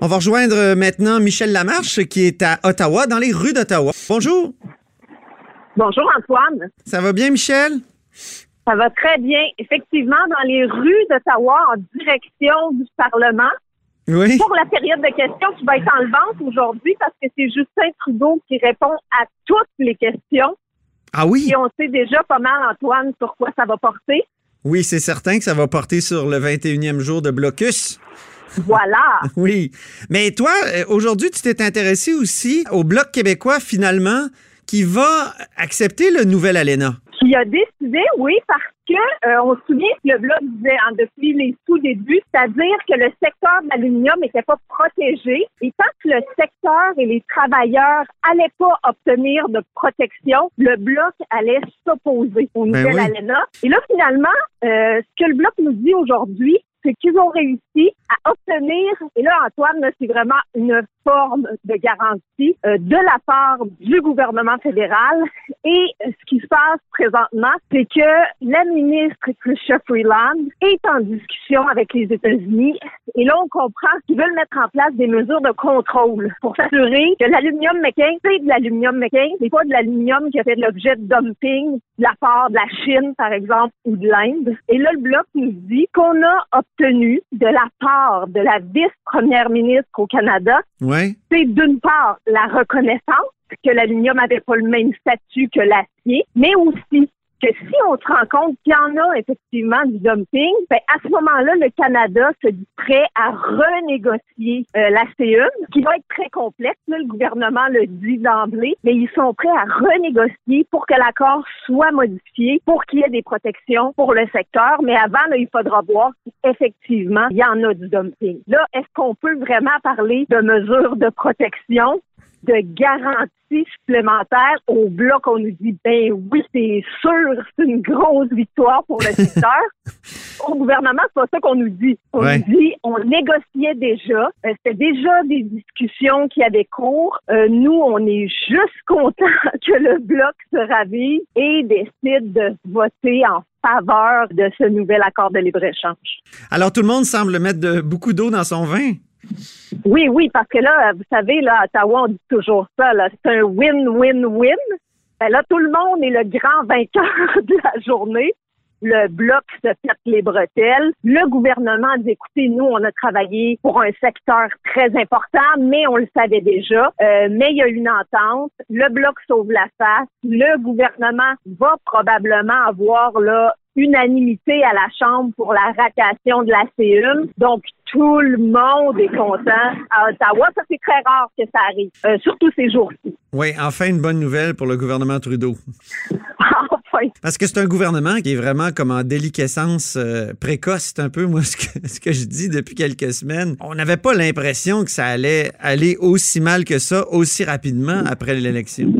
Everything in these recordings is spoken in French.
On va rejoindre euh, maintenant Michel Lamarche qui est à Ottawa, dans les rues d'Ottawa. Bonjour. Bonjour Antoine. Ça va bien, Michel? Ça va très bien. Effectivement, dans les rues d'Ottawa, en direction du Parlement, Oui. pour la période de questions qui va être enlevante aujourd'hui parce que c'est Justin Trudeau qui répond à toutes les questions. Ah oui? Et on sait déjà pas mal, Antoine, sur quoi ça va porter. Oui, c'est certain que ça va porter sur le 21e jour de blocus. Voilà. Oui. Mais toi, euh, aujourd'hui, tu t'es intéressé aussi au Bloc québécois, finalement, qui va accepter le nouvel ALENA. Qui a décidé, oui, parce que euh, on se souvient que le Bloc disait hein, depuis les tout-débuts, c'est-à-dire que le secteur de l'aluminium n'était pas protégé. Et tant que le secteur et les travailleurs allaient pas obtenir de protection, le Bloc allait s'opposer au Ben nouvel oui. ALENA. Et là, finalement, euh, ce que le Bloc nous dit aujourd'hui, c'est qu'ils ont réussi à obtenir, et là, Antoine, c'est vraiment une forme de garantie euh, de la part du gouvernement fédéral. Et ce qui se passe présentement, c'est que la ministre Chrystia Freeland est en discussion avec les États-Unis. Et là, on comprend qu'ils veulent mettre en place des mesures de contrôle pour s'assurer que l'aluminium McCain, c'est de l'aluminium McCain, c'est pas de l'aluminium qui a fait l'objet de dumping de la part de la Chine, par exemple, ou de l'Inde. Et là, le Bloc nous dit qu'on a obtenu de la part de la vice-première ministre au Canada, C'est d'une part la reconnaissance que l'aluminium n'avait pas le même statut que l'acier, mais aussi que si on se rend compte qu'il y en a effectivement du dumping, ben à ce moment-là, le Canada se dit prêt à renégocier euh, la CE, qui va être très complexe. là, le gouvernement le dit d'emblée, mais ils sont prêts à renégocier pour que l'accord soit modifié, pour qu'il y ait des protections pour le secteur. Mais avant, là, il faudra voir si effectivement il y en a du dumping. Là, est-ce qu'on peut vraiment parler de mesures de protection? De garantie supplémentaire au bloc, on nous dit, ben oui, c'est sûr, c'est une grosse victoire pour le secteur. au gouvernement, c'est pas ça qu'on nous dit. On Ouais. nous dit, on négociait déjà, euh, c'était déjà des discussions qui avaient cours. Euh, nous, on est juste content que le bloc se ravive et décide de voter en faveur de ce nouvel accord de libre-échange. Alors, tout le monde semble mettre de- beaucoup d'eau dans son vin. Oui, oui, parce que là, vous savez, là, à Ottawa, on dit toujours ça, là, c'est un win-win-win. Ben là, tout le monde est le grand vainqueur de la journée. Le bloc se pète les bretelles. Le gouvernement dit, écoutez, nous, on a travaillé pour un secteur très important, mais on le savait déjà. Euh, mais il y a une entente. Le bloc sauve la face. Le gouvernement va probablement avoir là unanimité à la Chambre pour la ratation de la CEUM. Donc, tout le monde est content à Ottawa. Ça, c'est très rare que ça arrive, euh, surtout ces jours-ci. Oui, enfin une bonne nouvelle pour le gouvernement Trudeau. enfin. Parce que c'est un gouvernement qui est vraiment comme en déliquescence euh, précoce. C'est un peu, moi, ce que, ce que je dis depuis quelques semaines. On n'avait pas l'impression que ça allait aller aussi mal que ça, aussi rapidement après l'élection.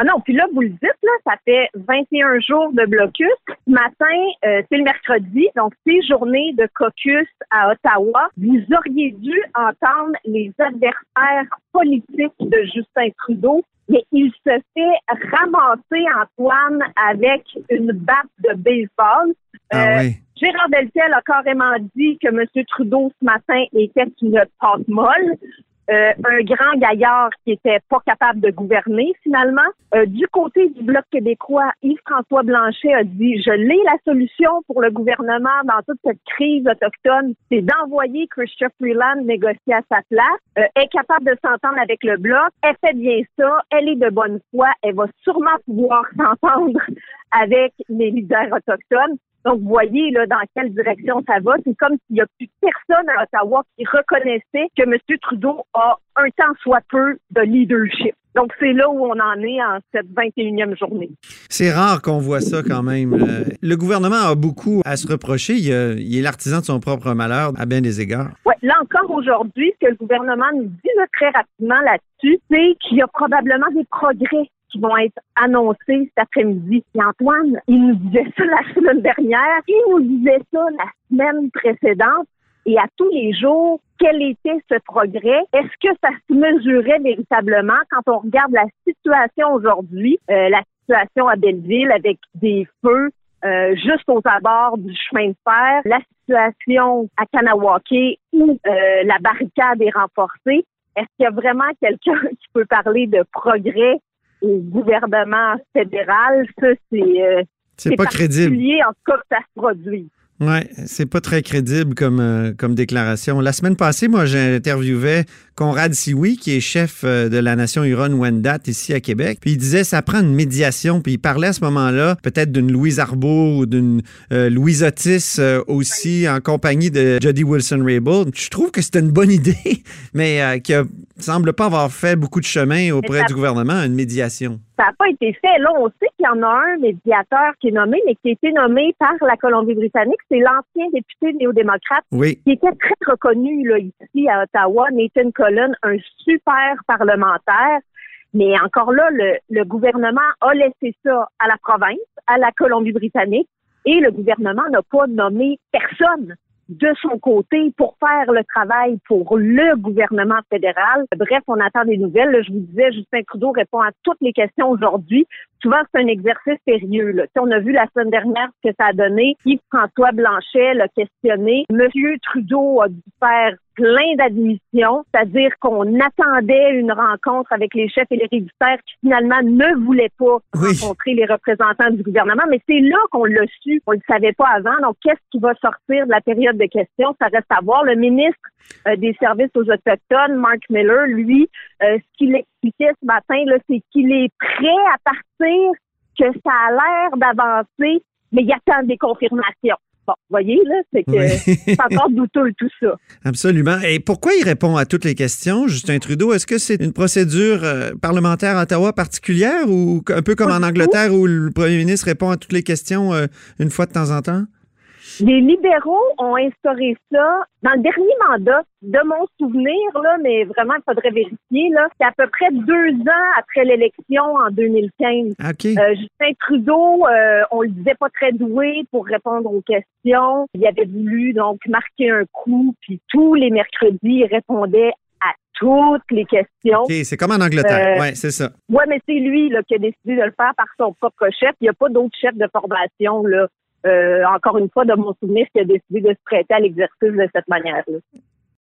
Ah non, puis là, vous le dites, là, ça fait 21 jours de blocus. Ce matin, euh, c'est le mercredi, donc c'est journée de caucus à Ottawa. Vous auriez dû entendre les adversaires politiques de Justin Trudeau, mais il se fait ramasser, Antoine, avec une batte de baseball. Ah Euh, oui. Gérard Deltel a carrément dit que M. Trudeau, ce matin, était une pâte molle. Euh, un grand gaillard qui était pas capable de gouverner finalement. Euh, du côté du Bloc québécois, Yves-François Blanchet a dit Je l'ai la solution pour le gouvernement dans toute cette crise autochtone, c'est d'envoyer Christian Freeland négocier à sa place. Euh, est capable de s'entendre avec le Bloc. Elle fait bien ça. Elle est de bonne foi. Elle va sûrement pouvoir s'entendre avec les leaders autochtones. Donc, vous voyez là, dans quelle direction ça va. C'est comme s'il n'y a plus personne à Ottawa qui reconnaissait que M. Trudeau a un temps soit peu de leadership. Donc, c'est là où on en est en cette 21e journée. C'est rare qu'on voit ça quand même. Euh, le gouvernement a beaucoup à se reprocher. Il, est l'artisan de son propre malheur à bien des égards. Oui, là encore aujourd'hui, ce que le gouvernement nous dit très rapidement là-dessus, c'est qu'il y a probablement des progrès qui vont être annoncés cet après-midi. Et Antoine, il nous disait ça la semaine dernière, il nous disait ça la semaine précédente. Et à tous les jours, quel était ce progrès? Est-ce que ça se mesurait véritablement? Quand on regarde la situation aujourd'hui, euh, la situation à Belleville avec des feux euh, juste aux abords du chemin de fer, la situation à Kanawake où euh, la barricade est renforcée? Est-ce qu'il y a vraiment quelqu'un qui peut parler de progrès au gouvernement fédéral, ça, c'est. Euh, c'est pas crédible. En tout cas, que ça se produit. Oui, c'est pas très crédible comme, euh, comme déclaration. La semaine passée, moi, j'ai interviewé Conrad Sioui, qui est chef euh, de la nation Huron-Wendat ici à Québec. Puis il disait ça prend une médiation. Puis il parlait à ce moment-là peut-être d'une Louise Arbault ou d'une euh, Louise Otis aussi en compagnie de Jody Wilson-Raybould. Je trouve que c'était une bonne idée, mais qui ne semble pas avoir fait beaucoup de chemin auprès du gouvernement, une médiation ça n'a pas été fait. Là, on sait qu'il y en a un médiateur qui est nommé, mais qui a été nommé par la Colombie-Britannique. C'est l'ancien député néo-démocrate qui était très reconnu là, ici à Ottawa, Nathan Un super parlementaire. Mais encore là, le, gouvernement a laissé ça à la province, à la Colombie-Britannique, et le gouvernement n'a pas nommé personne de son côté pour faire le travail pour le gouvernement fédéral. Bref, on attend des nouvelles. je vous disais, Justin Trudeau répond à toutes les questions aujourd'hui. Souvent, c'est un exercice sérieux. On a vu la semaine dernière ce que ça a donné. Yves-François Blanchet l'a questionné. Monsieur Trudeau a dû faire plein d'admissions, c'est-à-dire qu'on attendait une rencontre avec les chefs et les réditeurs qui finalement ne voulaient pas rencontrer les représentants du gouvernement, mais c'est là qu'on l'a su, on ne le savait pas avant. Donc, qu'est-ce qui va sortir de la période de questions? Ça reste à voir. Le ministre euh, des services aux Autochtones, Mark Miller, lui, euh, ce qu'il expliquait ce matin, c'est qu'il est prêt à partir, que ça a l'air d'avancer, mais il attend des confirmations. Bon, vous voyez, là, c'est que c'est encore douteux tout ça. Absolument. Et pourquoi il répond à toutes les questions, Justin Trudeau? Est-ce que c'est une procédure euh, parlementaire à Ottawa particulière ou un peu comme en Angleterre où le premier ministre répond à toutes les questions euh, une fois de temps en temps? Les libéraux ont instauré ça dans le dernier mandat, de mon souvenir, là, mais vraiment, il faudrait vérifier, là. C'est à peu près deux ans après l'élection en 2015. Euh, Justin Trudeau, euh, on le disait pas très doué pour répondre aux questions. Il avait voulu, donc, marquer un coup, puis tous les mercredis, il répondait à toutes les questions. OK, c'est comme en Angleterre. Euh, ouais, c'est ça. Ouais, mais c'est lui là, qui a décidé de le faire par son propre chef. Il n'y a pas d'autres chefs de formation là, euh, encore une fois, de mon souvenir, qui a décidé de se prêter à l'exercice de cette manière-là.